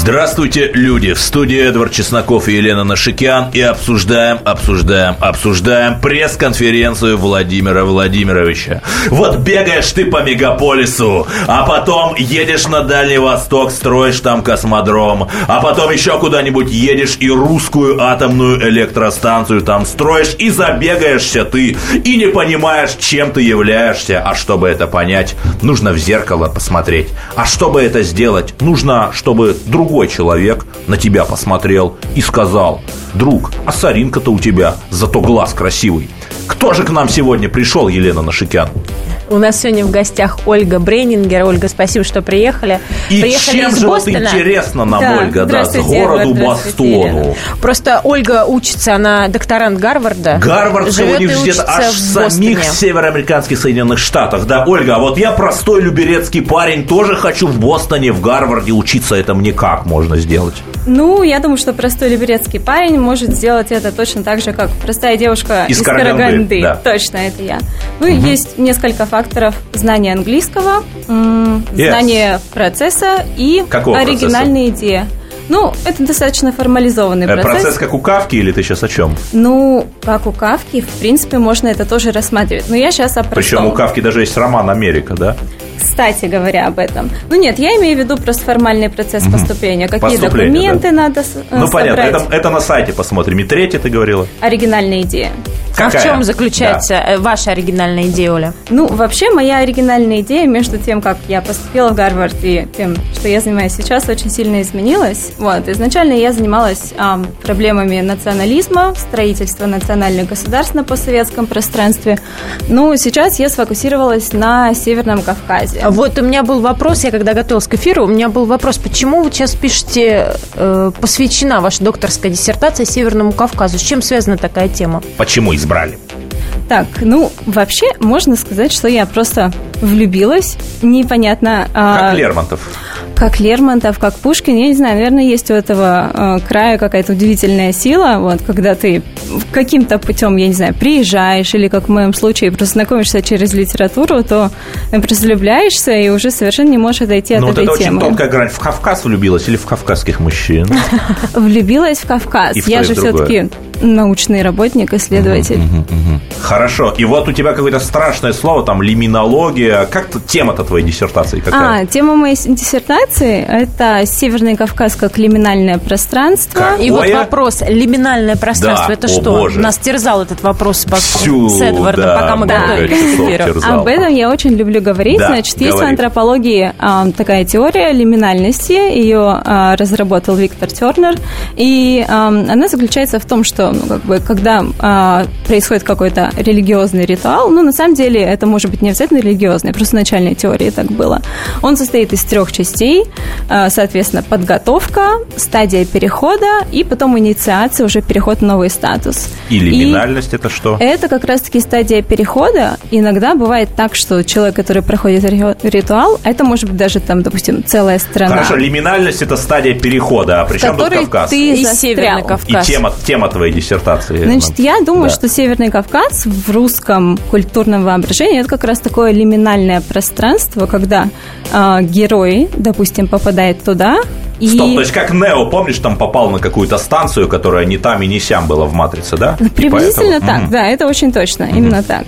Здравствуйте, люди! В студии Эдвард Чесноков и Елена Нашикян. И обсуждаем, обсуждаем, обсуждаем пресс-конференцию Владимира Владимировича. Вот бегаешь ты по мегаполису, а потом едешь на Дальний Восток, строишь там космодром, а потом еще куда-нибудь едешь и русскую атомную электростанцию там строишь, и забегаешься ты, и не понимаешь, чем ты являешься. А чтобы это понять, нужно в зеркало посмотреть. А чтобы это сделать, нужно, чтобы другой человек на тебя посмотрел и сказал, друг, а соринка-то у тебя, зато глаз красивый. Кто же к нам сегодня пришел, Елена Нашикян? У нас сегодня в гостях Ольга Брейнингер. Ольга, спасибо, что приехали. И приехали чем из же вот интересно нам, Да, Ольга, да, с городу Эдвард, Бостону. Елена. Просто Ольга учится, она докторант Гарварда. Гарвардского университета аж в самих североамериканских Соединенных Штатах. Да, Ольга, а вот я простой люберецкий парень, тоже хочу в Бостоне, в Гарварде учиться. Это мне как можно сделать? Ну, я думаю, что простой либерецкий парень может сделать это точно так же, как простая девушка Из из, Караганды, Караганды. да. Точно, это я. Ну, и есть несколько факторов. Знание английского, Yes. знание процесса и Какого оригинальная идея. Ну, это достаточно формализованный Э, процесс. Процесс как у Кавки или ты сейчас о чем? Ну, как у Кавки, в принципе, можно это тоже рассматривать. Но я сейчас о Причем простом. у Кавки даже есть роман «Америка», да? Кстати говоря об этом. Ну нет, я имею в виду просто формальный процесс поступления. Какие документы надо с- Ну, э, понятно, собрать. это, это на сайте посмотрим. И третье ты говорила? Оригинальная идея. А в Какая? чем заключается э, ваша оригинальная идея, Оля? Ну, вообще, моя оригинальная идея между тем, как я поступила в Гарвард и тем, что я занимаюсь сейчас, очень сильно изменилась. Вот, изначально я занималась ам, проблемами национализма, строительства национальных государств на постсоветском пространстве. Ну, сейчас я сфокусировалась на Северном Кавказе. Вот у меня был вопрос, я когда готовилась к эфиру, у меня был вопрос, почему вы сейчас пишете, э, посвящена ваша докторская диссертация Северному Кавказу? С чем связана такая тема? Почему избрали? Так, ну, вообще, можно сказать, что я просто влюбилась. Непонятно... а, Как Лермонтов. Как Лермонтов, как Пушкин, я не знаю, наверное, есть у этого э, края какая-то удивительная сила, вот, когда ты каким-то путем, я не знаю, приезжаешь или, как в моем случае, просто знакомишься через литературу, то просто влюбляешься и уже совершенно не можешь отойти Ну, от вот этой это очень темы. тонкая грань. В Кавказ влюбилась или в кавказских мужчин? Влюбилась в Кавказ. Я же все-таки научный работник, исследователь. Хорошо. И вот у тебя какое-то страшное слово, там, лиминология. Как то тема-то твоей диссертации какая? А, тема моей диссертации – это Северный Кавказ как лиминальное пространство. Как? И вот вопрос, лиминальное пространство, Да, это о что? боже. Нас терзал этот вопрос по- Всю, с Эдвардом, да, пока мы много готовились к эфиру. Об этом я очень люблю говорить. Да, Значит, есть в говори. антропологии а, такая теория лиминальности. Ее а, разработал Виктор Тернер. И а, она заключается в том, что ну, как бы, когда а, происходит какой-то религиозный ритуал, ну, на самом деле, это может быть не обязательно религиозный, просто в начальной теории так было. Он состоит из трех частей. А, соответственно, подготовка, стадия перехода и потом инициация, уже переход в новый статус. И лиминальность это что? Это как раз-таки стадия перехода. Иногда бывает так, что человек, который проходит ри- ритуал, это может быть даже там, допустим, целая страна. Хорошо, лиминальность это стадия перехода. А при в чем тут Кавказ? ты И застрял. И тема, тема твоей диссертации. Значит, я думаю, Да. что Северный Кавказ в русском культурном воображении это как раз такое лиминальное пространство, когда а, герой, допустим, попадает туда и Стоп, то есть как Нео, помнишь, там попал на какую-то станцию, которая не там и не сям была в «Матрице», да? Приблизительно поэтому- так, Мгм. да, это очень точно, именно так.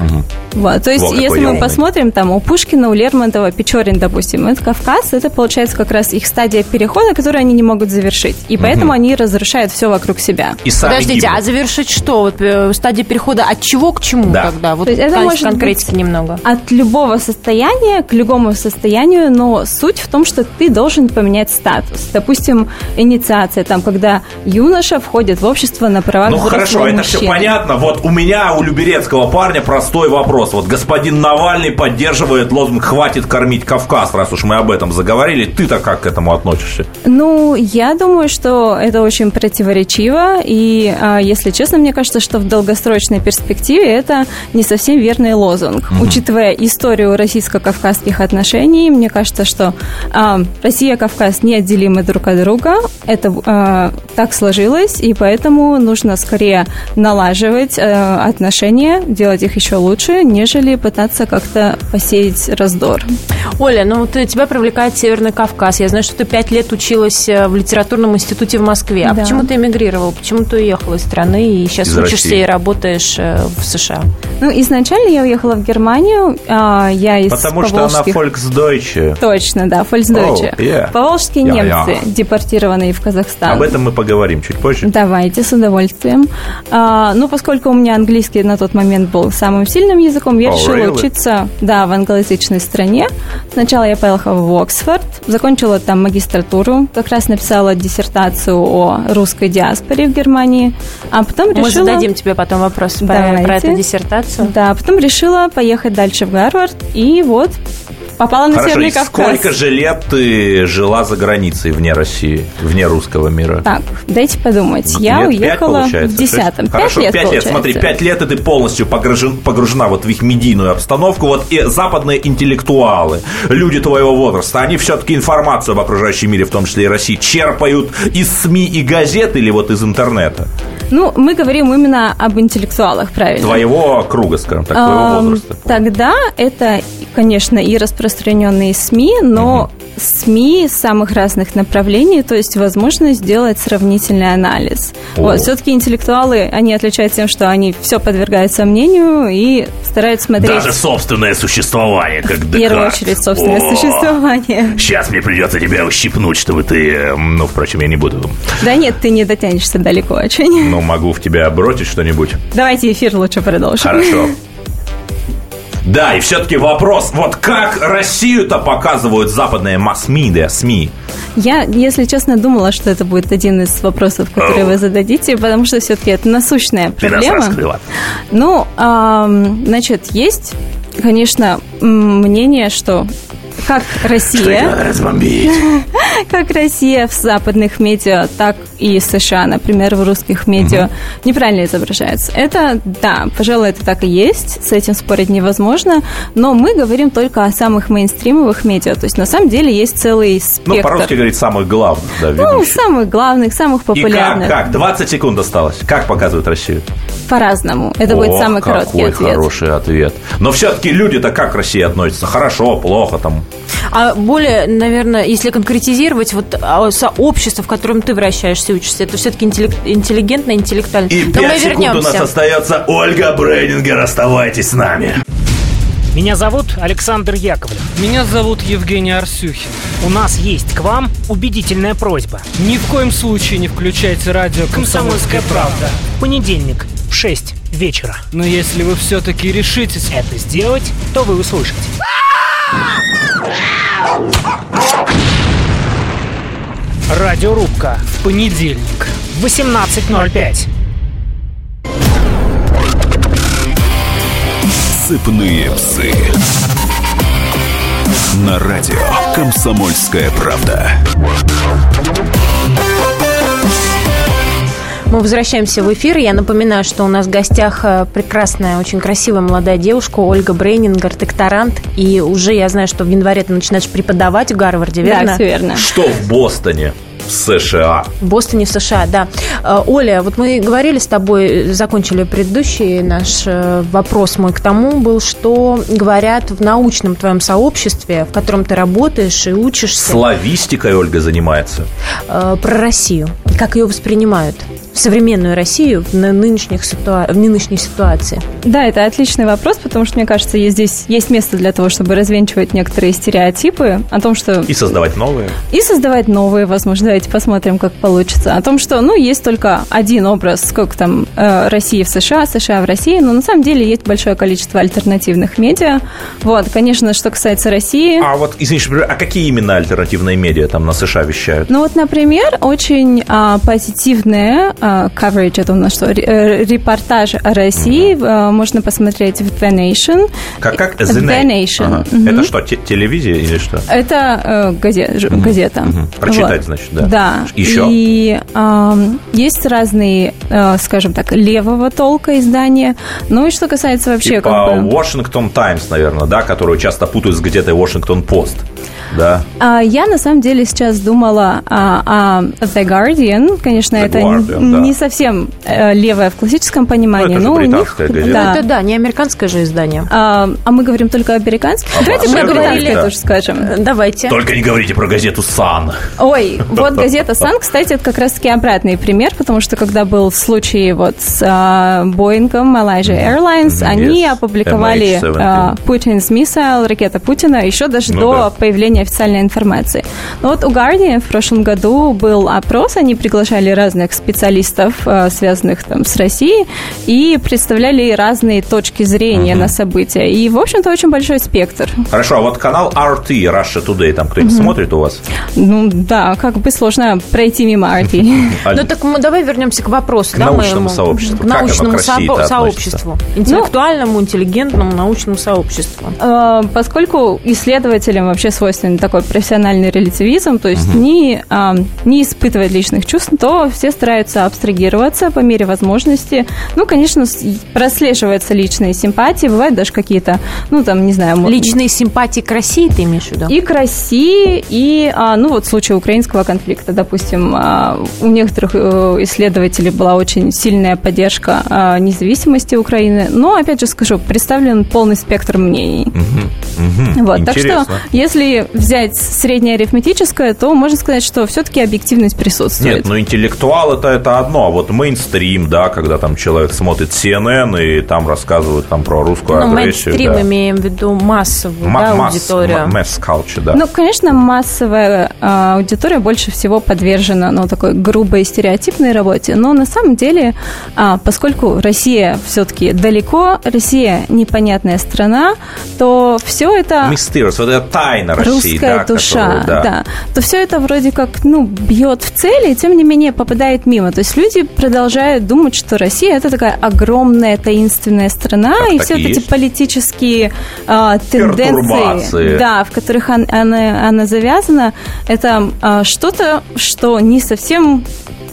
Вот, то есть, Во, какой если мы умный. посмотрим там у Пушкина, у Лермонтова, Печорин, допустим, это Кавказ, это получается как раз их стадия перехода, которую они не могут завершить, и поэтому они разрушают все вокруг себя. И сами Подождите, гибнут. а завершить что? Вот э, стадия перехода от чего к чему Да. тогда? Вот То есть это может конкретики быть- немного. От любого состояния к любому состоянию, но суть в том, что ты должен поменять статус. Допустим, инициация, там, когда юноша входит в общество на правах Ну хорошо, это все понятно. Вот у меня, у люберецкого парня простой вопрос. Вот господин Навальный поддерживает лозунг «Хватит кормить Кавказ», раз уж мы об этом заговорили. Ты-то как к этому относишься? Ну, я думаю, что это очень противоречиво, и, а, если честно, мне кажется, что в долгосрочной перспективе это не совсем верный лозунг. Учитывая историю российско-кавказских отношений, мне кажется, что а, Россия и Кавказ неотделимы друг друг от друга. Это э, так сложилось, и поэтому нужно скорее налаживать э, отношения, делать их еще лучше, нежели пытаться как-то посеять раздор. Оля, ну вот тебя привлекает Северный Кавказ. Я знаю, что ты пять лет училась э, в литературном институте в Москве. А Да. почему ты эмигрировала? Почему ты уехала из страны и сейчас Из учишься России. и работаешь э, в США? Ну, изначально я уехала в Германию, а, я из Потому что она поволжских- Volksdeutsche. Точно, да, Фольксдойче. Oh, yeah. Поволжские Я- немцы. Депортированные в Казахстан. Об этом мы поговорим чуть позже. Давайте, с удовольствием. А, ну, поскольку у меня английский на тот момент был самым сильным языком, я Oh, решила really? учиться, да, в англоязычной стране. Сначала я поехала в Оксфорд, закончила там магистратуру, как раз написала диссертацию о русской диаспоре в Германии, а потом Мы решила... зададим тебе потом вопрос про, про эту диссертацию. Да, потом решила поехать дальше в Гарвард, и вот попала на Хорошо, Северный Кавказ. сколько же лет ты жила за границей, вне России, вне русского мира? Так, дайте подумать. Я Лет уехала получается, в десятом. Пять Хорошо, лет, пять лет. получается. Смотри, пять лет, и ты полностью погружен- погружена вот в их медийную обстановку. Вот и западные интеллектуалы, люди твоего возраста, они все-таки информацию об окружающем мире, в том числе и России, черпают из СМИ и газет или вот из интернета? Ну, мы говорим именно об интеллектуалах, правильно? Твоего круга, скажем так, твоего возраста. Тогда это, конечно, и распространенные СМИ, но СМИ самых разных направлений, то есть возможность сделать сравнительный анализ. О. Вот, все-таки интеллектуалы, они отличаются тем, что они все подвергают сомнению и стараются смотреть Даже собственное существование, как в первую очередь собственное существование. Сейчас мне придется тебя ущипнуть, чтобы ты... э, Ну, впрочем, я не буду. Да нет, ты не дотянешься далеко очень. Ну, могу в тебя бросить что-нибудь. Давайте эфир лучше продолжим. Хорошо. Да, и все-таки вопрос, вот как Россию-то показывают западные масс-медиа, СМИ? Я, если честно, думала, что это будет один из вопросов, которые вы зададите, потому что все-таки это насущная Ты нас проблема. раскрыла. Ну, ам, значит, есть, конечно, мнение, что как Россия, разбомбить. как Россия в западных медиа, так и США, например, в русских медиа неправильно изображается. Это, да, пожалуй, это так и есть, с этим спорить невозможно, но мы говорим только о самых мейнстримовых медиа, то есть на самом деле есть целый спектр. Ну, по-русски говорить самых главных, да, Ну, ведущих. самых главных, самых И как, популярных. как? 20 секунд осталось. Как показывают Россию? По-разному. Это будет Ох, самый короткий какой ответ. хороший ответ. Но все-таки люди-то как к России относятся? Хорошо, плохо там? А более, наверное, если конкретизировать, вот а, сообщество, в котором ты вращаешься и учишься, это все-таки интеллигентно, интеллектуально. И Но мы 5 секунд у нас остается. Ольга Брейнингер, оставайтесь с нами. Меня зовут Александр Яковлев. Меня зовут Евгений Арсюхин. У нас есть к вам убедительная просьба. Ни в коем случае не включайте радио Комсомольская правда. В понедельник в 6 вечера. Но если вы все-таки решитесь... Это сделать, то вы услышите. Радиорубка понедельник. в 18.05. Сыпные псы. На радио «Комсомольская правда». Мы возвращаемся в эфир. Я напоминаю, что у нас в гостях э, прекрасная, очень красивая молодая девушка Ольга Брейнингер, докторант. И уже я знаю, что в январе ты начинаешь преподавать в Гарварде, верно? Да, все верно. Что в Бостоне, в США? В Бостоне, в США, да. Э, Оля, вот мы говорили с тобой, закончили предыдущий наш э, вопрос мой к тому был, что говорят в научном твоем сообществе, в котором ты работаешь и учишься, Славистикой Ольга занимается. э, про Россию. Как ее воспринимают? Современную Россию в ны- нынешних ситуа- в нынешней ситуации. Да, это отличный вопрос, потому что, мне кажется, есть здесь есть место для того, чтобы развенчивать некоторые стереотипы о том, что... И создавать новые. И создавать новые, возможно, давайте посмотрим, как получится. О том, что, ну, есть только один образ, сколько там э, России в США, США в России, но на самом деле есть большое количество альтернативных медиа. Вот, конечно, что касается России... А вот, извините, а какие именно альтернативные медиа там на США вещают? Ну вот, например, очень а, позитивная а, coverage, это у нас что, э, репортаж о России, а, можно посмотреть в The Nation. Как, как? The Nation. Ага. Мгм. Это что, те- телевизия или что? Это э, газе- ж- газета. мгм. Прочитать, значит, да. Да. Еще? И ам, есть разные, э, скажем так, левого толка издания. Ну и что касается вообще Типа как бы... Washington Times, наверное, да, которую часто путают с газетой Washington Post. Да. А, я на самом деле сейчас думала о, о The Guardian. Конечно, The это Guardian, н- да. не совсем э, левое в классическом понимании, Ну, это же но у них газета. да. Ну, это да, не американское же издание. А, а мы говорим только о американском. Давайте мы про говорили, британское да. тоже скажем. Э, Давайте. Только не говорите про газету «Сан». Ой, вот газета «Сан», кстати, это как раз-таки обратный пример, потому что когда был случай вот с а, Боингом, Malaysia Airlines, они yes. опубликовали MH17. а, Putin's Missile, ракета Путина, еще даже Ну до да. появления официальной информации. Но вот у Guardian в прошлом году был опрос, они приглашали разных специалистов, а, связанных там с Россией, и представляли разные точки зрения на события. И, в общем-то, очень большой спектр. Хорошо, а вот канал RT, Russia Today, там кто-нибудь смотрит у вас? Ну да, как бы сложно пройти мимо арти. А- Ну так давай вернемся к вопросу. К научному сообществу. К научному относится? сообществу. Интеллектуальному, интеллигентному научному сообществу. Э, Поскольку исследователям вообще свойственен такой профессиональный релятивизм, то есть не, а, не испытывать личных чувств, то все стараются абстрагироваться по мере возможности. Ну, конечно, прослеживаются личные симпатии, бывают даже какие-то, ну, там, не знаю, Личные симпатии к России ты имеешь в виду? и к России, и, а, ну, вот в случае украинского конфликта, допустим, а, у некоторых э, исследователей была очень сильная поддержка а, независимости Украины, но, опять же скажу, представлен полный спектр мнений. Мгм, Вот, так что, интересно. если взять среднее арифметическое, то можно сказать, что все-таки объективность присутствует. Нет, ну интеллектуал это, это одно, а вот мейнстрим, да, когда там человек смотрит CNN и там рассказывают там про русскую Ну, агрессию. мейнстрим да. имеем в виду массовую Ма- да, масс- аудиторию. м- mass culture, да. Ну, конечно, массовая а, аудитория больше всего подвержена ну, такой грубой стереотипной работе, но на самом деле, а, поскольку Россия все-таки далеко, Россия непонятная страна, то все это Mysterious, вот это тайна России, русская да, душа, которую, да. то все это вроде как, ну, бьет в цели, и тем не менее попадает мимо. То есть люди продолжают думать, что Россия это такая огромная таинственная страна, Как и все вот эти есть. политические а, тенденции, да, в которых он- она, она завязана, это а, что-то, что не совсем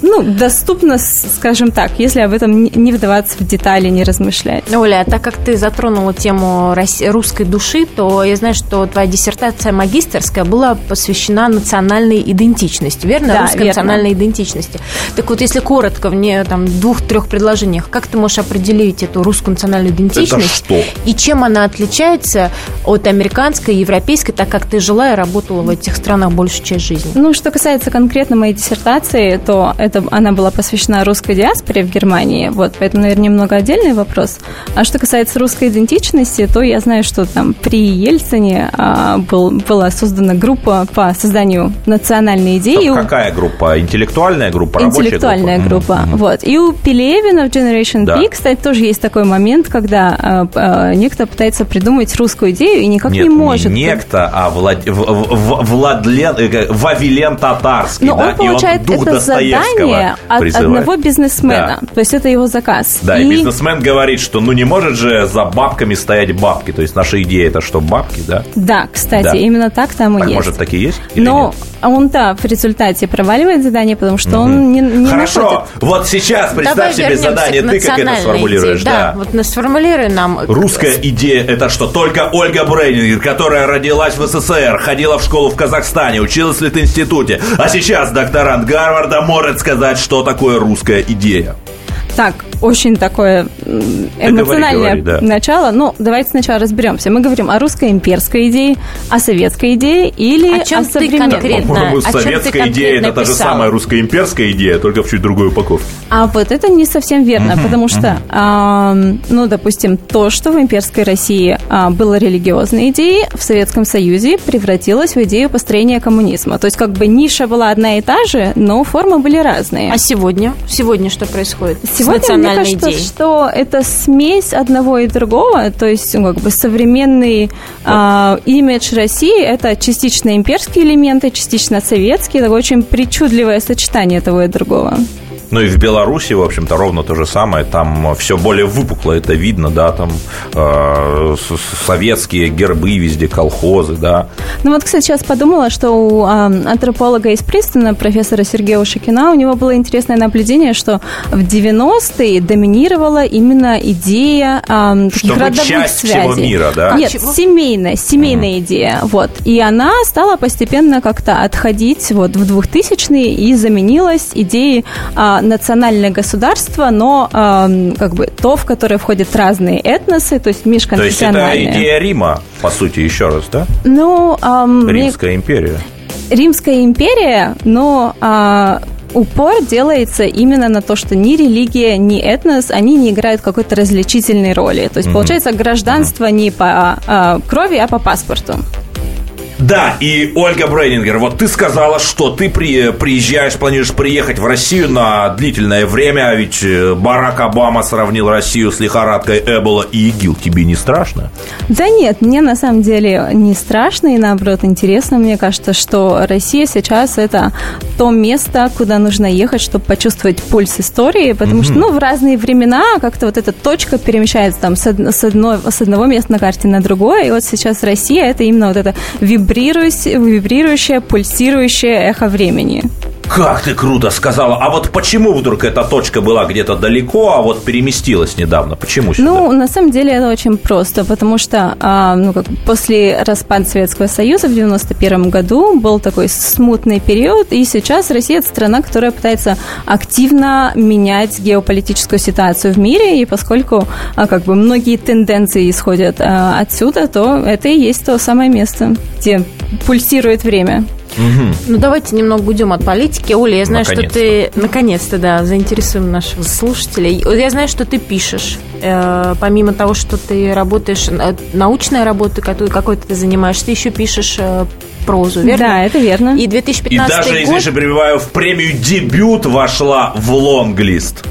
ну, доступно, скажем так, если об этом не- вдаваться в детали, не размышлять. Оля, а так как ты затронула тему русской души, то я знаю, что твоя диссертация магистерская была посвящена национальной идентичности, верно? Да, Русской верно. национальной идентичности. Так вот, если коротко, в не, там, двух-трех предложениях, как ты можешь определить эту русскую национальную идентичность? что? И чем она отличается от американской, европейской, так как ты жила и работала в этих странах большую часть жизни? Ну, что касается конкретно моей диссертации, то это она была посвящена русской диаспоре в Германии, вот, поэтому, наверное, немного отдельный вопрос. А что касается русской идентичности, то я знаю, что там при Ельцине а, был, была создана группа по созданию национальной идеи. Стоп, какая группа? Интеллектуальная группа? Интеллектуальная группа. Мгм. Вот. И у Пелевина в Generation Да. P, кстати, тоже есть такой момент, когда а, а, некто пытается придумать русскую идею и никак Нет, не может. некто, а Влад... в- в- Владлен... э, Вавилен Татарский, Но да? он получает и он дух это Достоевского задание от призывает. одного бизнесмена. То есть это его заказ. Да, и... бизнесмен говорит, что ну не может же за бабками стоять бабки. То есть наша идея это что, бабки, да? Да, кстати, Да. именно так там и Так, есть. может, такие есть? или Но нет? он-то в результате проваливает задание, потому что он не, не Хорошо, находит. вот сейчас представь Давай себе задание, ты как это сформулируешь, идее. да? вот на- сформулируй нам. Русская идея это что? Только Ольга Брейнингер, которая родилась в СССР, ходила в школу в Казахстане, училась в институте, а сейчас докторант Гарварда может сказать, что такое русская идея. Так, очень такое эмоциональное говори, да. начало. Ну, давайте сначала разберемся. Мы говорим о русской имперской идее, о советской идее или О чем ты современной. конкретно? По-моему, О чем ты советская идея конкретно это та же самая русско-имперская идея, только в чуть другой упаковке. А вот это не совсем верно, потому что, ам, ну, допустим, то, что в имперской России а, было религиозной идеей, в Советском Союзе превратилось в идею построения коммунизма. То есть как бы ниша была одна и та же, но формы были разные. А сегодня? Сегодня что происходит Сегодня, с мне национальной кажется, идеей? что это смесь одного и другого, то есть ну, как бы современный а, имидж России – это частично имперские элементы, частично советские, такое очень причудливое сочетание того и другого. Ну и в Беларуси, в общем-то, ровно то же самое. Там все более выпукло, это видно, да, там э, советские гербы везде, колхозы, да. Ну вот, кстати, сейчас подумала, что у э, антрополога из Пристона, профессора Сергея Ушакина, у него было интересное наблюдение, что в 90-е доминировала именно идея э, таких Чтобы родовых часть связей. всего мира, да? Нет, чего? семейная, семейная идея. Вот. И она стала постепенно как-то отходить вот в 2000-е и заменилась идеей а, национальное государство, но ам, как бы то, в которое входят разные этносы, то есть То есть это идея Рима, по сути, еще раз, да? Ну, мне- Римская империя. Римская империя, но а, упор делается именно на то, что ни религия, ни этнос, они не играют какой-то различительной роли. То есть, получается, гражданство не по а, крови, а по паспорту. Да, и Ольга Брейнингер, вот ты сказала, что ты при, приезжаешь, планируешь приехать в Россию на длительное время, а ведь э, Барак Обама сравнил Россию с лихорадкой Эбола и ИГИЛ. Тебе не страшно? Да нет, мне на самом деле не страшно и наоборот интересно. Мне кажется, что Россия сейчас это то место, куда нужно ехать, чтобы почувствовать пульс истории, потому что, ну, в разные времена как-то вот эта точка перемещается там с, од- с одного места на карте на другое, и вот сейчас Россия это именно вот это вибрирующее, вибрирующее, пульсирующее эхо времени. Как ты круто сказала. А вот почему вдруг эта точка была где-то далеко, а вот переместилась недавно? Почему сюда? Ну, на самом деле это очень просто, потому что а, ну, как, после распада Советского Союза в 91 году был такой смутный период, и сейчас Россия – это страна, которая пытается активно менять геополитическую ситуацию в мире, и поскольку а, как бы многие тенденции исходят а, отсюда, то это и есть то самое место, где пульсирует время. Ну, давайте немного уйдем от политики. Оля, я знаю, что ты... Наконец-то, да, заинтересуем наших слушателей. Я знаю, что ты пишешь. Э, помимо того, что ты работаешь, э, научная работа, какой-то ты занимаешься, ты еще пишешь э, прозу, верно? Да, это верно. И И 2015 даже, год... перебиваю, в премию «Дебют» вошла в лонглист.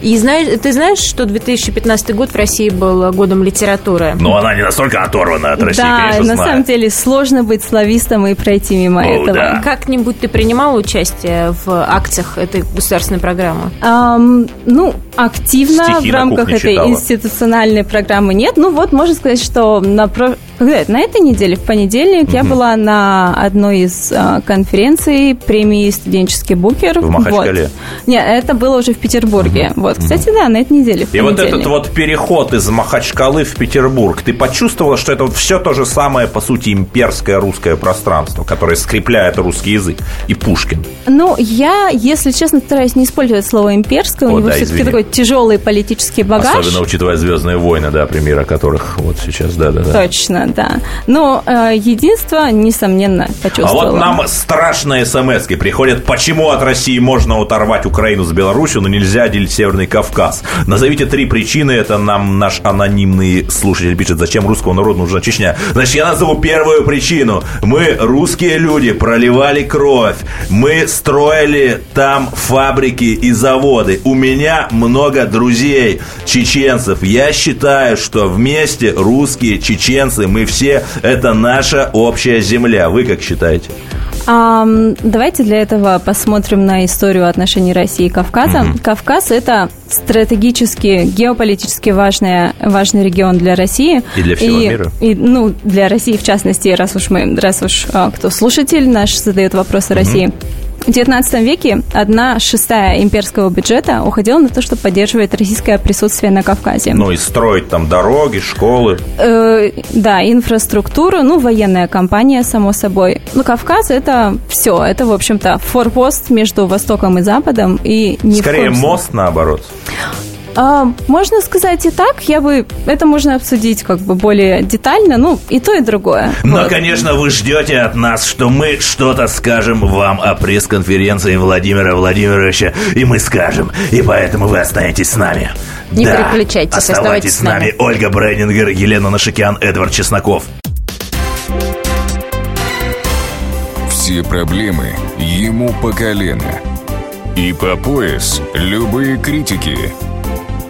И знаешь, ты знаешь, что 2015 год в России был годом литературы? Но она не настолько оторвана от России, да, конечно, на знаю. самом деле сложно быть славистом и пройти мимо О, этого. да. Как-нибудь ты принимала участие в акциях этой государственной программы? Ам, ну, активно Стихи в рамках этой читала. институциональной программы нет. Ну вот, можно сказать, что на, когда это? на этой неделе, в понедельник, я была на одной из а, конференций премии «Студенческий букер». В Махачкале? Вот. Нет, это было уже в Петербурге. Вот, кстати, да, на этой неделе, И вот этот вот переход из Махачкалы в Петербург, ты почувствовала, что это все то же самое, по сути, имперское русское пространство, которое скрепляет русский язык и Пушкин? Ну, я, если честно, стараюсь не использовать слово «имперское». О, У него да, все-таки извини. Такой тяжелый политический багаж. Особенно учитывая «Звездные войны», да, примеры которых вот сейчас, да-да-да. Точно, да. Но э, единство, несомненно, А почувствовала. вот нам страшные смс приходят, почему от России можно оторвать Украину с Беларусью, но нельзя отделить Северный Кавказ. Назовите три причины, это нам наш анонимный слушатель пишет, зачем русскому народу нужна Чечня. Значит, я назову первую причину. Мы, русские люди, проливали кровь. Мы строили там фабрики и заводы. У меня много друзей, чеченцев. Я считаю, что вместе русские, чеченцы, мы все, это наша общая земля. Вы как считаете? Ам, давайте для этого посмотрим на историю отношений России и Кавказа. Кавказ – это стратегически, геополитически важный, важный регион для России. И для всего мира. И, ну, для России в частности, раз уж мы, раз уж а, кто слушатель наш задает вопросы России. В XIX веке одна шестая имперского бюджета уходила на то, чтобы поддерживать российское присутствие на Кавказе. Ну и строить там дороги, школы. Э, да, инфраструктуру, ну, военная компания, само собой. Ну, Кавказ – это все. Это, в общем-то, форпост между Востоком и Западом. И ни в Скорее мост наоборот. А, можно сказать и так. Я бы... Это можно обсудить как бы более детально. Ну, и то, и другое. Но, Вот. конечно, вы ждете от нас, что мы что-то скажем вам о пресс-конференции Владимира Владимировича, и мы скажем, и поэтому вы останетесь с нами. Не Да, переключайтесь, оставайтесь оставайтесь с с нами. нами. Ольга Брейнингер, Елена Нашикян, Эдвард Чесноков. Все проблемы ему по колено. И по пояс любые критики.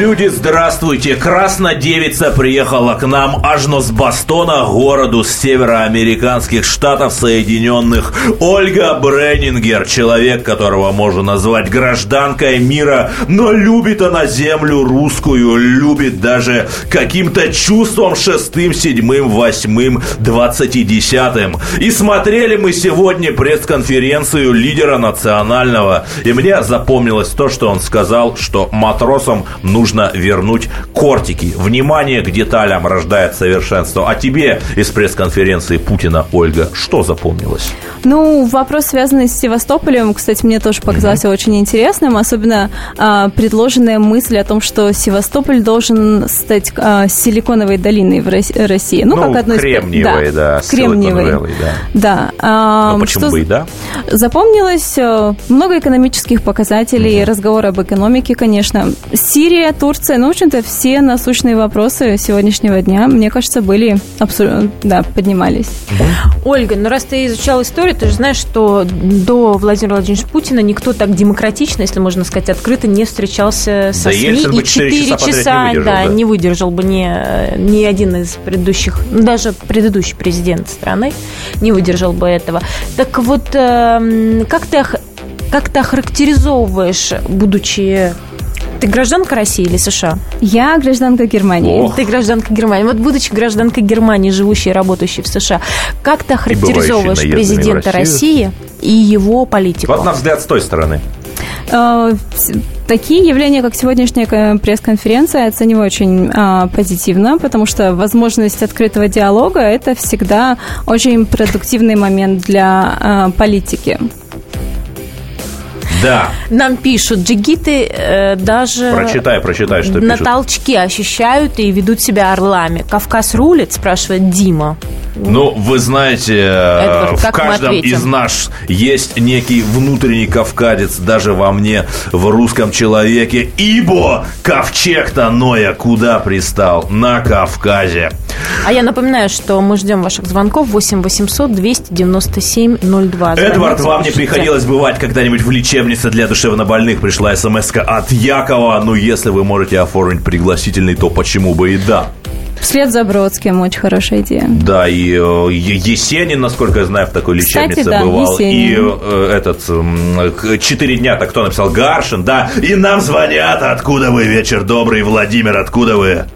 Люди, здравствуйте! Краснодевица приехала к нам аж но с Бастона, городу с североамериканских штатов Соединенных. Ольга Бреннингер, человек, которого можно назвать гражданкой мира, но любит она землю русскую, любит даже каким-то чувством шестым, седьмым, восьмым, двадцати десятым. И смотрели мы сегодня пресс-конференцию лидера национального, и мне запомнилось то, что он сказал, что матросам нужно вернуть кортики. Внимание к деталям рождает совершенство. А тебе из пресс-конференции Путина, Ольга, что запомнилось? Ну, вопрос, связанный с Севастополем, кстати, мне тоже показался mm-hmm. очень интересным, особенно а, предложенная мысль о том, что Севастополь должен стать а, силиконовой долиной в России. Ну, ну как одной кремниевой, из... да. Кремниевой, да. Да. А, Но почему что... бы и да? Запомнилось э, много экономических показателей, mm-hmm. разговор об экономике, конечно. Сирия, Турция, ну, в общем-то, все насущные вопросы сегодняшнего дня, мне кажется, были абсолютно, да, поднимались. Ольга, ну раз ты изучала историю, ты же знаешь, что до Владимира Владимировича Путина никто так демократично, если можно сказать, открыто не встречался со да СМИ. Ельцин и 4 часа, часа не выдержал, да, да, не выдержал бы ни, ни один из предыдущих, ну, даже предыдущий президент страны не выдержал бы этого. Так вот, эм, как ты, как ты охарактеризовываешь, будучи ты гражданка России или США? Я гражданка Германии. Ох. Ты гражданка Германии. Вот будучи гражданкой Германии, живущей и работающей в США, как ты охарактеризовываешь президента России и его политику? Вот на взгляд с той стороны. Э, такие явления, как сегодняшняя пресс-конференция, оцениваю очень а, позитивно, потому что возможность открытого диалога – это всегда очень продуктивный момент для а, политики. Да. Нам пишут, джигиты э, даже... Прочитай, прочитай, что На пишут. толчки ощущают и ведут себя орлами. Кавказ рулит, спрашивает Дима. Ну, вы знаете, Эдвард, в каждом из нас есть некий внутренний кавказец, даже во мне, в русском человеке. Ибо ковчег-то Ноя куда пристал? На Кавказе. А я напоминаю, что мы ждем ваших звонков 8 800 297 02. Эдвард, вам не приходилось бывать когда-нибудь в лечебнице для душевнобольных? Пришла смс от Якова. Ну, если вы можете оформить пригласительный, то почему бы и да. Вслед за Бродским очень хорошая идея. Да, и э, Есенин, насколько я знаю, в такой лечебнице Кстати, да, бывал. Есенин. И э, этот четыре дня, так кто написал? Гаршин, да. И нам звонят. Откуда вы? Вечер добрый, Владимир, откуда вы?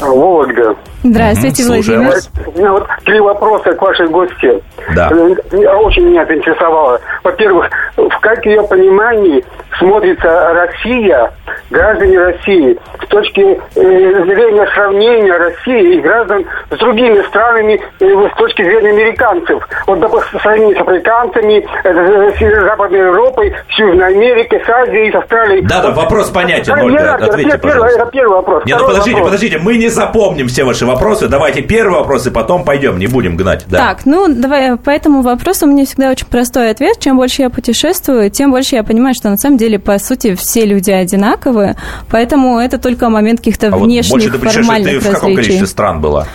Вологда. Здравствуйте, Угу, Владимир. У меня вот три вопроса к вашей гости. Да. Э, Очень меня это интересовало. Во-первых, в как ее понимании смотрится Россия, граждане России, с точки э, зрения сравнения России и граждан с другими странами э, с точки зрения американцев. Вот, допустим, сравнение с африканцами, э, с Западной Европой, с Южной Америкой, с Азией, с Австралией. Да, да, вопрос понятен, Да, Ольга, ответьте, это первый- пожалуйста. Это первый вопрос. Не, ну подождите, вопрос. подождите, мы не запомним все ваши вопросы. Давайте первый вопрос, и потом пойдем, не будем гнать. Да. Так, ну давай по этому вопросу у меня всегда очень простой ответ. Чем больше я путешествую, тем больше я понимаю, что на самом деле, по сути, все люди одинаковые, поэтому это только момент каких-то а вот внешних путешествуешь, формальных ты в каком различий. количестве стран была?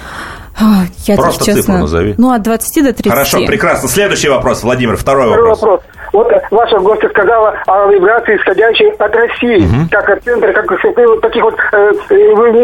Я так Просто честно, цифру назови. Ну, от 20 до 30. Хорошо, прекрасно. Следующий вопрос, Владимир, второй Второй вопрос. вопрос. Вот ваша гостья сказала о вибрации, исходящей от России, как от центра, как таких вот э, э,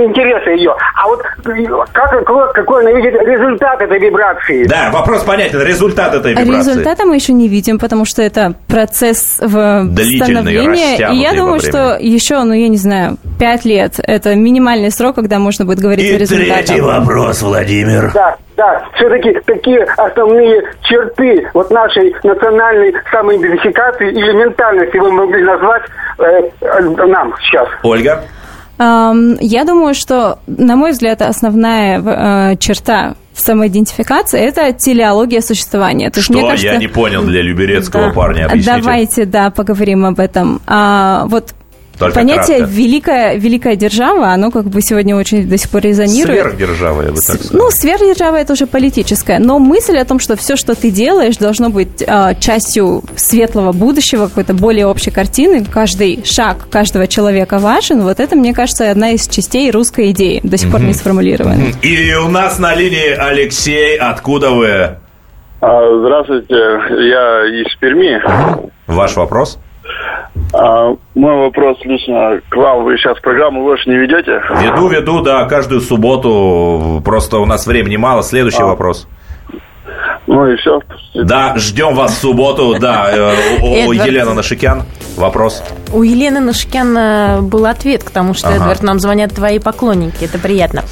интереса ее. А вот э, как, какой, какой она видит результат этой вибрации? Да, вопрос понятен. Результат этой А вибрации. Результата мы еще не видим, потому что это процесс в становления. И я думаю, что еще, ну, я не знаю, 5 лет – это минимальный срок, когда можно будет говорить о И результатах. третий вопрос, Владимир. Да, да, все-таки такие основные черты вот нашей национальной самоидентификации или ментальности вы могли назвать э, нам сейчас. Ольга? Я думаю, что, на мой взгляд, основная э, черта самоидентификации – это телеология существования. То есть, Что? мне кажется, Я не понял для люберецкого Да. парня. Объясните. Давайте, да, поговорим об этом. А, вот Только понятие кратко. великая, великая держава, оно как бы сегодня очень до сих пор резонирует. Сверхдержава, я бы так сказал. Ну, сверхдержава это уже политическая, но мысль о том, что все, что ты делаешь, должно быть а, частью светлого будущего, какой-то более общей картины, каждый шаг каждого человека важен, вот это, мне кажется, одна из частей русской идеи, до сих пор не сформулирована. И у нас на линии Алексей. Откуда вы? А, Здравствуйте, я из Перми. Ваш вопрос? А, Мой вопрос лично к вам. Вы сейчас программу ложь не ведете? Веду, веду, да, каждую субботу. Просто у нас времени мало. Следующий вопрос. Ну и все. Да, ждем вас в субботу. Да, э, у-. Елены Нашикян. Вопрос. У Елены Нашикян э, был ответ к тому, что. Эдвард, нам звонят твои поклонники. Это приятно.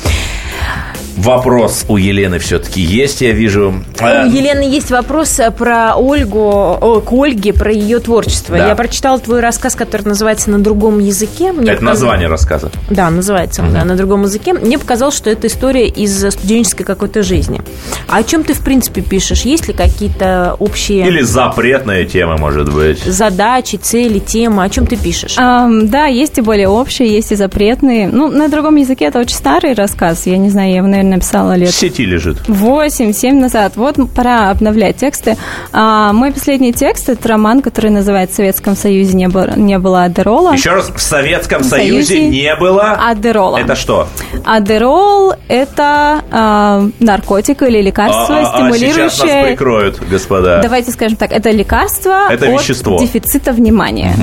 Вопрос у Елены все-таки есть, я вижу. Э, У Елены есть вопрос э, про Ольгу, о, к Ольге, про ее творчество. Да. Я прочитала твой рассказ, который называется «На другом языке». Мне Это показалось- название рассказа. Да, называется он, да, на другом языке. Мне показалось, что это история из студенческой какой-то жизни. А о чем ты, в принципе, пишешь? Есть ли какие-то общие Или запретная тема, может быть. задачи, цели, темы? О чем ты пишешь? Ам, да, есть и более общие, есть и запретные. Ну, на другом языке это очень старый рассказ. Я не знаю, я его, наверное, написала В лет сети лежит. 8-7 назад. Вот пора обновлять тексты. А, мой последний текст – это роман, который называется «В Советском Союзе не было, не было адерола». Еще раз, в Советском В Союзе Союзе не было... Адерола. Это что? Адерол – это а, наркотик или лекарство, А, а, а, стимулирующее... сейчас нас прикроют, господа. Давайте скажем так, это лекарство Это от вещество. дефицита внимания.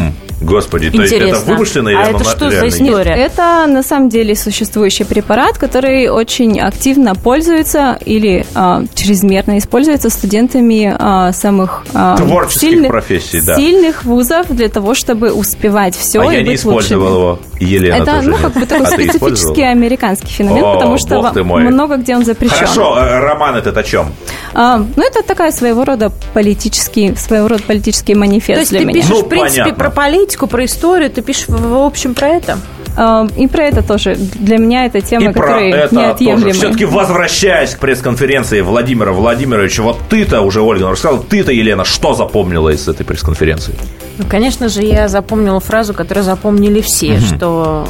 Господи, то есть это Интересно. вымышленный А или это что за история? Это на самом деле существующий препарат, который очень активно пользуется или а, чрезмерно используется студентами а, самых а, Творческих сильных, профессий, да. сильных вузов для того, чтобы успевать все А и я не быть использовал лучшими. его. Елена Это, тоже ну, как бы такой А специфический американский феномен, О, потому что бог ты во- мой. много где он запрещен. Хорошо, э, роман этот о чем? А, ну, это такая своего рода политический, своего рода политический манифест То есть для ты меня. пишешь, Ну, в принципе, понятно. про политику, про историю, ты пишешь, в, в общем, про это? А, и про это тоже. Для меня это И тема, про которая это тоже. неотъемлемая. Все-таки возвращаясь к пресс-конференции Владимира Владимировича, вот ты-то уже, Ольга, рассказала, ты-то, Елена, что запомнила из этой пресс-конференции? Ну, конечно же, я запомнила фразу, которую запомнили все, что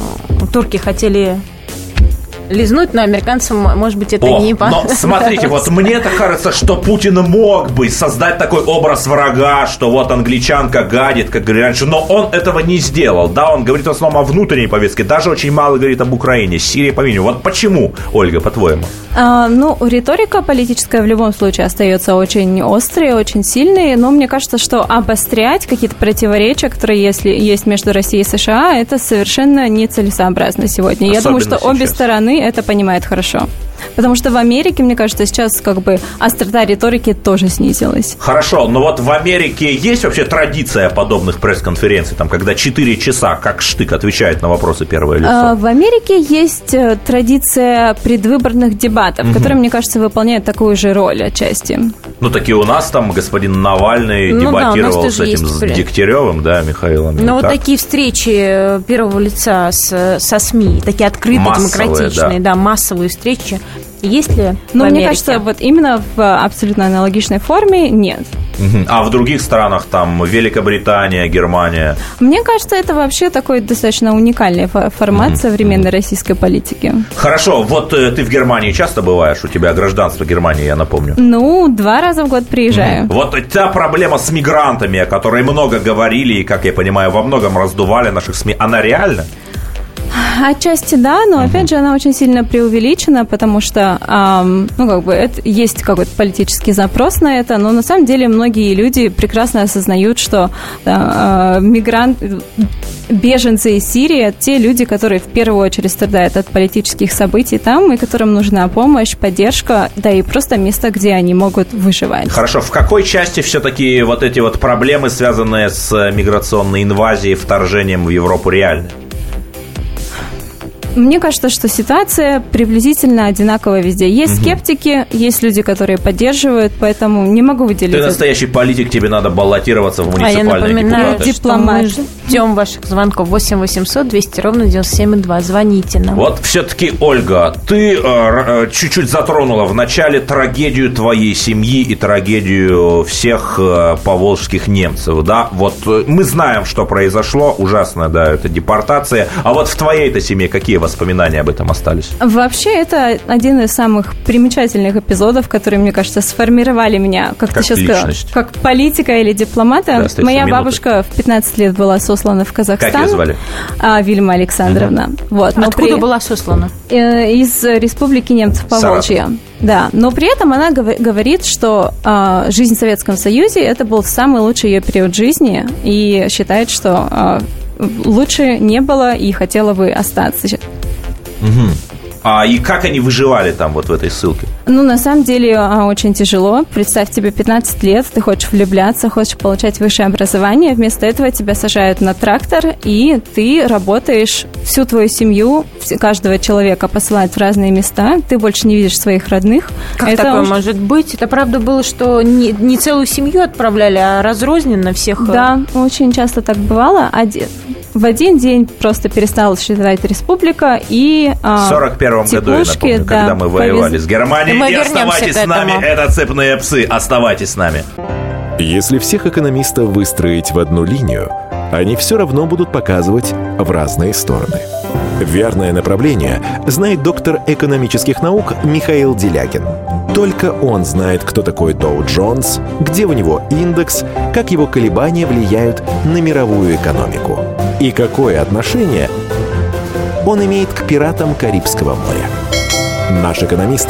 турки хотели лизнуть, но американцам, может быть, это О, не но понравилось. смотрите, вот мне так кажется, что Путин мог бы создать такой образ врага, что вот англичанка гадит, как говорили раньше, но он этого не сделал. Да, он говорит в основном о внутренней повестке, даже очень мало говорит об Украине, Сирии, по меню. Вот почему, Ольга, по-твоему? А, ну, риторика политическая в любом случае остается очень острой, очень сильной, но мне кажется, что обострять какие-то противоречия, которые если есть между Россией и США, это совершенно нецелесообразно сегодня. Я думаю, Особенно что обе сейчас. стороны это понимают хорошо. Потому что в Америке, мне кажется, сейчас как бы острота риторики тоже снизилась. Хорошо, но вот в Америке есть вообще традиция подобных пресс-конференций, там, когда 4 часа, как штык, отвечает на вопросы первое лицо? А, В Америке есть э, традиция предвыборных дебатов, которые, мне кажется, выполняют такую же роль отчасти. Ну, такие у нас там господин Навальный Ну да, дебатировал тоже с этим, есть с Дегтяревым, да, Михаилом? Но вот Так? такие встречи э, первого лица с, со СМИ, такие открытые, Массовые, демократичные, да. массовые встречи, есть ли Но в мне Америке? кажется, вот именно в абсолютно аналогичной форме нет. А в других странах, там, Великобритания, Германия, Мне кажется, это вообще такой достаточно уникальный фо- формат современной российской политики. Хорошо, вот э, ты в Германии часто бываешь, у тебя гражданство Германии, я напомню. Ну, два раза в год приезжаю. Вот та проблема с мигрантами, о которой много говорили и, как я понимаю, во многом раздували наших СМИ, она реальна? Отчасти да, но опять же она очень сильно преувеличена, потому что, ам, ну, как бы, это, есть какой-то политический запрос на это, но на самом деле многие люди прекрасно осознают, что да, а, мигрант, беженцы из Сирии – это те люди, которые в первую очередь страдают от политических событий там, и которым нужна помощь, поддержка, да и просто место, где они могут выживать. Хорошо, в какой части все-таки вот эти вот проблемы, связанные с э, миграционной инвазией, вторжением в Европу, реальны? Мне кажется, что ситуация приблизительно одинаковая везде. Есть скептики, есть люди, которые поддерживают, поэтому не могу выделить. Ты это. настоящий политик, тебе надо баллотироваться в А я муниципальные напоминаю, депутаты. мы ждем ваших звонков 8 800 200 ровно 97,2. Звоните нам. Вот все-таки, Ольга, ты э, э, чуть-чуть затронула в начале трагедию твоей семьи и трагедию всех э, поволжских немцев, да? Вот э, мы знаем, что произошло, ужасная, да, это депортация. А вот в твоей-то семье какие воспоминания об этом остались? Вообще, это один из самых примечательных эпизодов, которые, мне кажется, сформировали меня, как, Как ты сейчас личность. как политика или дипломата. Да, Моя минута. бабушка в 15 лет была сослана в Казахстан. Как ее звали? А, Вильма Александровна. Вот, но Откуда при- была сослана? Э, Из Республики Немцев Поволжья. Да, но при этом она гов- говорит, что а, жизнь в Советском Союзе это был самый лучший ее период жизни и считает, что а, лучше не было и хотела бы остаться. Мгм. А и как они выживали там вот в этой ссылке? Ну, на самом деле, а, очень тяжело. Представь, тебе 15 лет, ты хочешь влюбляться, хочешь получать высшее образование. Вместо этого тебя сажают на трактор, и ты работаешь всю твою семью, каждого человека посылают в разные места. Ты больше не видишь своих родных. Как Это такое уж- может быть? Это правда было, что не, не целую семью отправляли, а разрозненно всех... э, Да, очень часто так бывало. Оди- В один день просто перестала считать республика, и... В 41 году, я напомню, когда мы воевали с Германией. Мы И оставайтесь с нами, этому. это цепные псы, оставайтесь с нами. Если всех экономистов выстроить в одну линию, они все равно будут показывать в разные стороны. Верное направление знает доктор экономических наук Михаил Делякин. Только он знает, кто такой Доу Джонс, где у него индекс, как его колебания влияют на мировую экономику и какое отношение он имеет к пиратам Карибского моря. Наш экономист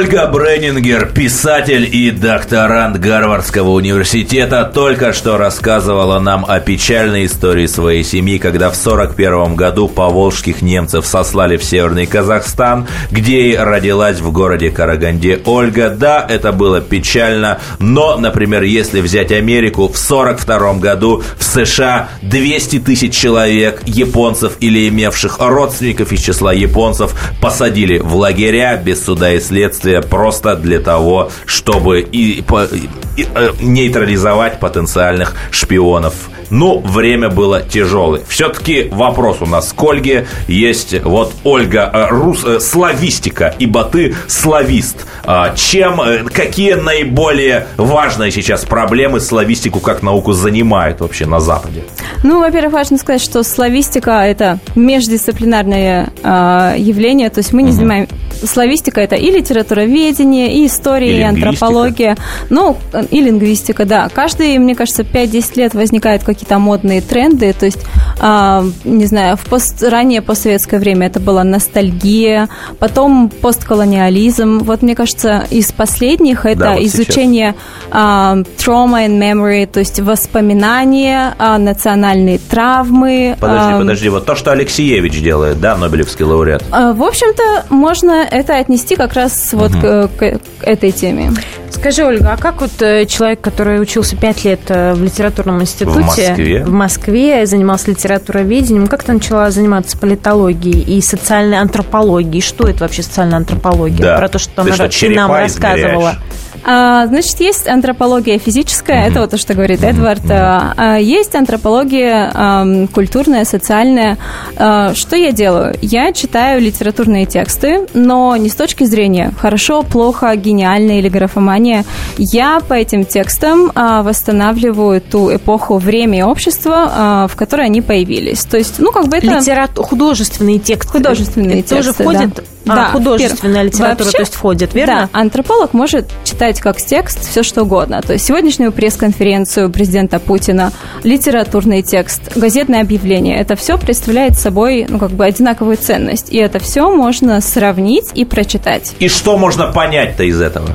Ольга Бреннингер, писатель и докторант Гарвардского университета, только что рассказывала нам о печальной истории своей семьи, когда в 41 году поволжских немцев сослали в Северный Казахстан, где и родилась в городе Караганде Ольга. Да, это было печально, но, например, если взять Америку, в 42 году в США 200 тысяч человек, японцев или имевших родственников из числа японцев, посадили в лагеря без суда и следствия просто для того, чтобы и, по- и, э, нейтрализовать потенциальных шпионов. Ну, время было тяжелое. Все-таки вопрос у нас к Ольге есть. Вот Ольга, э, рус, э, славистика, ибо ты славист. А, Чем, какие наиболее важные сейчас проблемы славистику как науку занимают вообще на Западе? Ну, во-первых, важно сказать, что славистика – это междисциплинарное э, явление, то есть мы не занимаем... Славистика – это и литературоведение, и история, И и, антропология, ну, э, и лингвистика, да. Каждые, мне кажется, 5-10 лет возникают какие-то модные тренды, то есть, а, не знаю, в пост, ранее постсоветское время это была ностальгия, потом постколониализм. Вот, мне кажется, из последних это Да, вот изучение а, trauma and memory, то есть воспоминания, а, национальные травмы. Подожди, а, подожди, вот то, что Алексеевич делает, да, Нобелевский лауреат. а, В общем-то, можно это отнести как раз вот к, к- к этой теме. Скажи, Ольга, а как вот э, человек, который учился пять лет э, в литературном институте Москве? в Москве, занимался литературоведением, как ты начала заниматься политологией и социальной антропологией? Что это вообще социальная антропология? Да. Про то, что, Ты она- что, ты нам рассказывала. измеряешь? А, значит, есть антропология физическая, это вот то, что говорит Эдвард. А, а есть антропология ам, культурная, социальная. А, что я делаю? Я читаю литературные тексты, но не с точки зрения хорошо, плохо, гениально или графомания. Я по этим текстам а, восстанавливаю ту эпоху, время и общество, а, в которой они появились. То есть, ну, как бы это... Литерату- художественные тексты. Художественные Это тоже тексты, входит? да. А, Да, художественная литература, Вообще- то есть входит, верно? Да, антрополог может читать как текст все что угодно. То есть сегодняшнюю пресс-конференцию президента Путина, литературный текст, газетное объявление. Это все представляет собой ну, как бы одинаковую ценность. И это все можно сравнить и прочитать. И что можно понять-то из этого?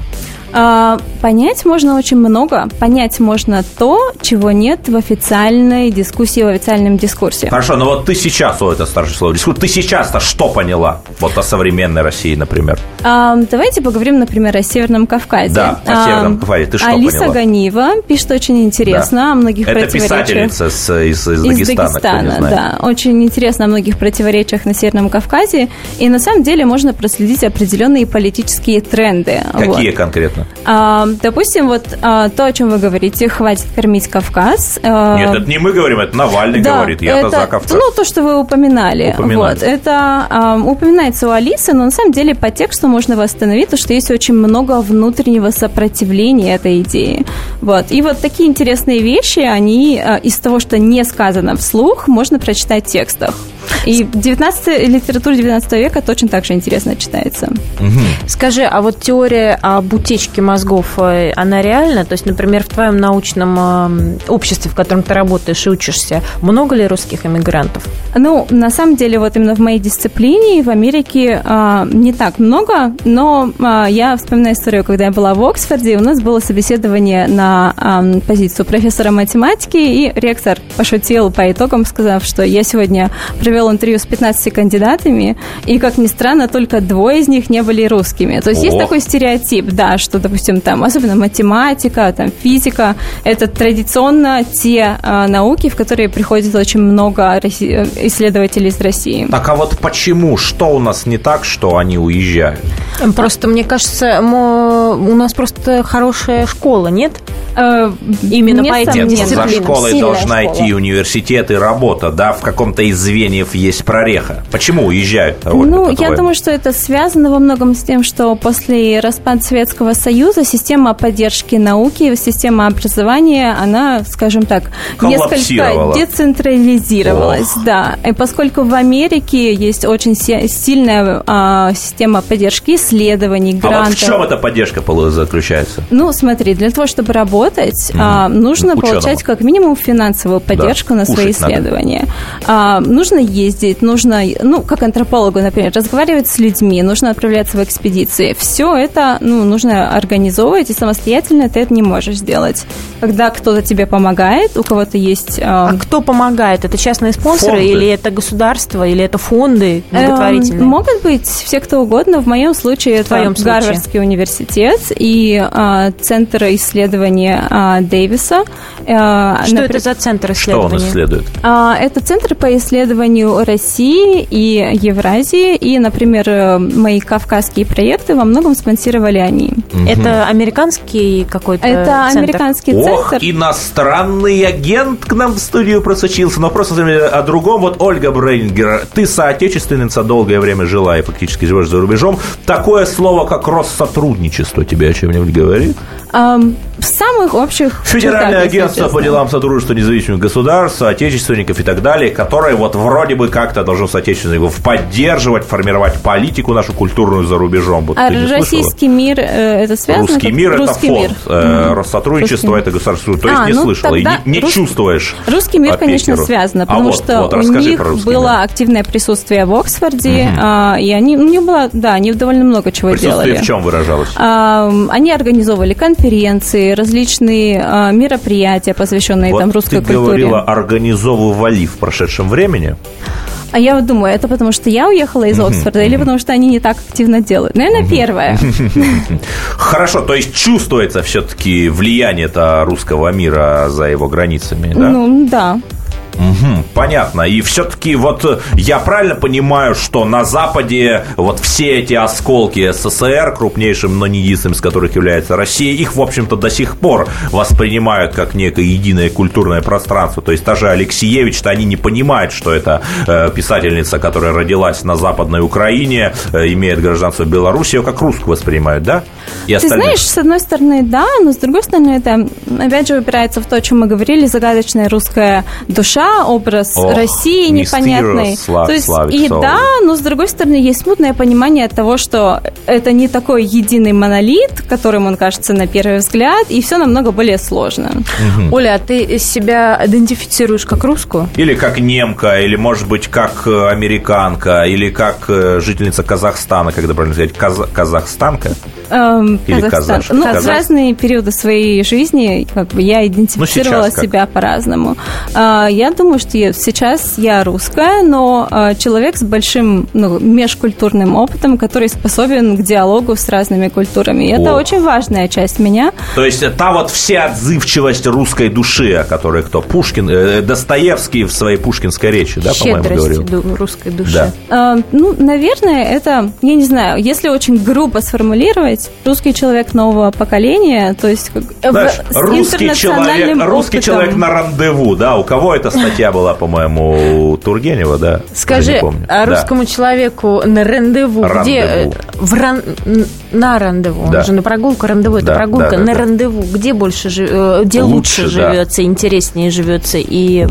А, понять можно очень много. Понять можно то, чего нет в официальной дискуссии, в официальном дискурсе. Хорошо, но вот ты сейчас, о, это старшее слово, дискурс, ты сейчас-то что поняла? Вот о современной России, например. А, давайте поговорим, например, о Северном Кавказе. Да, о Северном Кавказе. Ты что Алиса поняла? Ганиева пишет очень интересно Да. о многих Это противоречиях. писательница с- из, из Из Дагестана, Дагестана, да. Очень интересно о многих противоречиях на Северном Кавказе. И на самом деле можно проследить определенные политические тренды. Какие Вот. конкретно? А, допустим, вот а, то, о чем вы говорите, хватит кормить Кавказ. а, Нет, это не мы говорим, это Навальный да, говорит, я-то это, за Кавказ. Ну, то, что вы упоминали. Упоминали. Вот, это а, упоминается у Алисы, но на самом деле по тексту можно восстановить, то, что есть очень много внутреннего сопротивления этой идеи. Вот. И вот такие интересные вещи, они а, из того, что не сказано вслух, можно прочитать в текстах. И 19 литература 19 века точно так же интересно читается. Скажи, а вот теория об утечке мозгов, э, она реальна? То есть, например, в твоем научном э, обществе, в котором ты работаешь и учишься, много ли русских иммигрантов? Ну, на самом деле, вот именно в моей дисциплине в Америке а, не так много, но а, я вспоминаю историю, когда я была в Оксфорде, у нас было собеседование на ам, позицию профессора математики, и ректор пошутил по итогам, сказав, что я сегодня провел интервью с 15 кандидатами, и, как ни странно, только двое из них не были русскими. То есть есть Ох. такой стереотип, да, что, допустим, там, особенно математика, там, физика, это традиционно те а, науки, в которые приходит очень много росси- исследователей из России. Так а вот почему? Что у нас не так, что они уезжают? Просто, мне кажется, мо- у нас просто хорошая школа, нет? Именно по этим Нет, за дисциплинам. школой Сильная должна школа. идти университет и работа, да, в каком-то из звеньев есть прореха. Почему уезжают? Ольга, ну, я по-твоему? думаю, что это связано во многом с тем, что после распада Советского Союза система поддержки науки, система образования, она, скажем так, несколько децентрализировалась. Да, и поскольку в Америке есть очень си- сильная а, система поддержки исследований, А вот грантов. в чем эта поддержка заключается? Ну, смотри, для того, чтобы работать, Мгм. а, нужно Ученому. получать как минимум финансовую поддержку Да, на свои кушать надо. исследования. А, нужно ездить, нужно, ну, как антропологу, например, разговаривать с людьми, нужно отправляться в экспедиции. Все это, ну, нужно организовывать, и самостоятельно ты это не можешь сделать. Когда кто-то тебе помогает, у кого-то есть... А кто помогает? Это частные спонсоры Фонды. или это государство, или это фонды благотворительные? Эм, Могут быть все кто угодно. В моем случае это твоем случае? Гарвардский университет и а, Центр исследования а, Дэвиса. А, Что напри- это за центр Что он исследует? А, Это Центр по исследованию России и Евразии. И, например, э, мои кавказские проекты во многом спонсировали они. Это американский какой-то Это центр? американский Ох, центр. иностранный агент к нам в студию просочился. Но просто о другом. Вот Ольга Брейнгер, ты соотечественница, долгое время жила и фактически живешь за рубежом. Такое слово, как Россотрудничество, тебе о чем-нибудь говорит? Ам, в самых общих... Федеральное чертах, агентство по делам сотрудничества независимых государств, соотечественников и так далее, которое вот вроде бы как-то должно соотечественников поддерживать, формировать политику нашу культурную за рубежом. Вот А не слышала? российский мир э, это связано? Русский как- мир это Русский фонд, мир. э. Россотрудничество Русский это государство. То есть А, не ну, слышала и не, не рус- чувствуешь. Русский мир, конечно, связано, А потому вот, что вот, у них было мир. активное присутствие в Оксфорде, Мгм. а, и они, у них было, да, они довольно много чего Присутствие делали. в чем выражалось? А, Они организовывали конференции, различные а, мероприятия, посвященные вот там русской ты культуре. говорила, организовывали в прошедшем времени. А я вот думаю, это потому что я уехала из Оксфорда или потому что они не так активно делают? Наверное, первое. Хорошо, то есть чувствуется все-таки влияние это русского мира за его границами, да? Ну, да. Мгм, понятно. И все-таки вот э, я правильно понимаю, что на Западе вот все эти осколки СССР, крупнейшим, но не единственным, с которых является Россия, их, в общем-то, до сих пор воспринимают как некое единое культурное пространство. То есть та же Алексеевич-то они не понимают, что это э, писательница, которая родилась на Западной Украине, э, имеет гражданство Беларуси, ее как русскую воспринимают, да? И Ты остальных. знаешь, с одной стороны, да, но с другой стороны, это опять же упирается в то, о чем мы говорили, загадочная русская душа, образ Ох, России непонятный. Slav- то есть, Slavic и soul. да, но с другой стороны, есть смутное понимание того, что это не такой единый монолит, которым он кажется на первый взгляд, и все намного более сложно. Оля, а ты себя идентифицируешь как русскую? Или как немка, или, может быть, как э, американка, или как э, жительница Казахстана, когда правильно сказать, Каза- казахстанка. Эм, Или Казахстан. Ну, в Казахстан. разные периоды своей жизни как бы я идентифицировала Ну, сейчас как? себя по-разному. А, Я думаю, что я- сейчас я русская, но а, человек с большим ну, межкультурным опытом, который способен к диалогу с разными культурами. И это очень важная часть меня. То есть э, та вот вся отзывчивость русской души, о которой кто? Пушкин, э, Достоевский в своей пушкинской речи, да, по-моему, Щедрость говорил? ду- русской души. Да. А, Ну, наверное, это, я не знаю, если очень грубо сформулировать, русский человек нового поколения, то есть как, Знаешь, в- русский человек, русский человек на рандеву, да? У кого эта статья была, по-моему, у Тургенева, да? Скажи, а Да. русскому человеку на рандеву, где Рандеву. э, в ран- на рандеву, Да. он же на прогулку, рандеву, это Да, прогулка, да, да, на да. рандеву, где больше жи- э, где Лучше, лучше, да. живется, интереснее живется и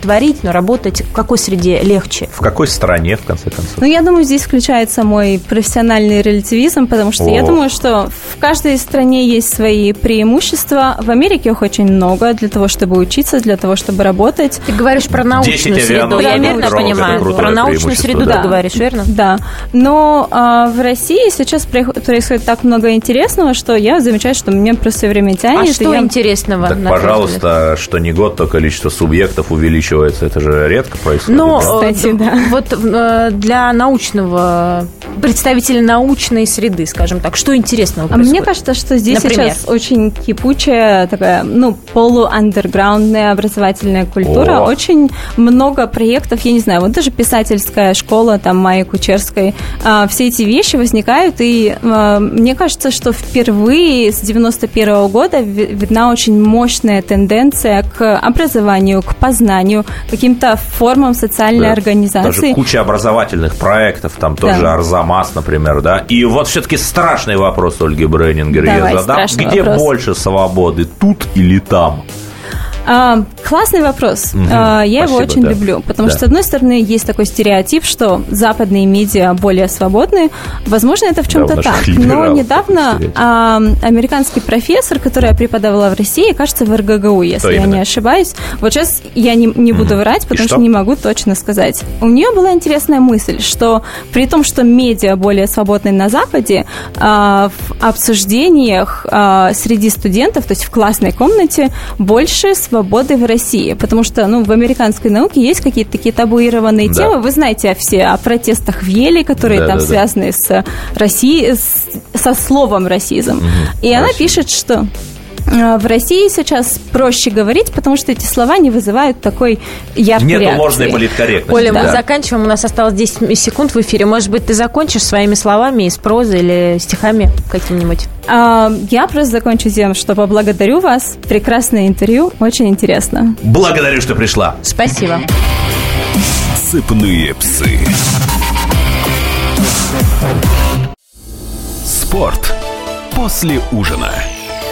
творить, но работать в какой среде легче? В какой стране, в конце концов? Ну, я думаю, здесь включается мой профессиональный релятивизм, потому что я О. думаю, что в каждой стране есть свои преимущества. В Америке их очень много для того, чтобы учиться, для того, чтобы работать. Ты говоришь про научную 10 среду, я верно понимаю? Про научную среду да. ты говоришь, верно? Да, но а, в России сейчас происходит так много интересного, что я замечаю, что мне просто все время А тянет. и что я- интересного? Так, пожалуйста, что не год, то количество субъектов увеличивается. Это же редко происходит. Но да? Кстати, да. вот э, для научного представителя научной среды, скажем так, что интересного А мне происходит? кажется, что здесь Например? сейчас очень кипучая такая, ну, полуандерграундная образовательная культура. О. Очень много проектов, я не знаю, вот даже писательская школа, там, Майи Кучерской. а, все эти вещи возникают, и а, мне кажется, что впервые с 91 года ви- видна очень мощная тенденция к образованию, к познанию, к каким-то формам социальной Да. организации. Даже куча образовательных проектов, там Да. же Арзамас, например, да. И вот все-таки страшный вопрос Ольги Бреннингер Давай, я задам. Где вопрос. больше свободы, тут или там? А, классный вопрос. А, я его Спасибо, очень да. люблю, потому Да. что, с одной стороны, есть такой стереотип, что западные медиа более свободны. Возможно, это в Да, чем-то наших так. Но недавно а, американский профессор, которая преподавала в России, кажется, в РГГУ, если я именно? не ошибаюсь. Вот сейчас я не, не буду врать, потому что? что? не могу точно сказать. У нее была интересная мысль, что при том, что медиа более свободны на Западе, а, в обсуждениях а, среди студентов, то есть в классной комнате, больше свободы в России. Потому что ну, в американской науке есть какие-то такие табуированные Да. темы. Вы знаете все о протестах в Еле, которые Да, там да, да. связаны с Россией, с- со словом расизм. И она Расизм. пишет, что в России сейчас проще говорить, потому что эти слова не вызывают такой яркой Нету реакции. ложной политкорректности. Оля, мы да. заканчиваем, у нас осталось 10 секунд в эфире. Может быть, ты закончишь своими словами из прозы или стихами каким-нибудь? А, Я просто закончу тем, что поблагодарю вас. Прекрасное интервью, очень интересно. Благодарю, что пришла. Спасибо. Сыпные псы. Спорт после ужина.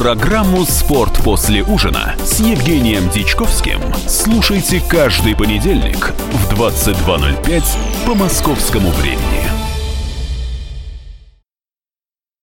Программу «Спорт после ужина» с Евгением Дичковским слушайте каждый понедельник в 22.05 по московскому времени.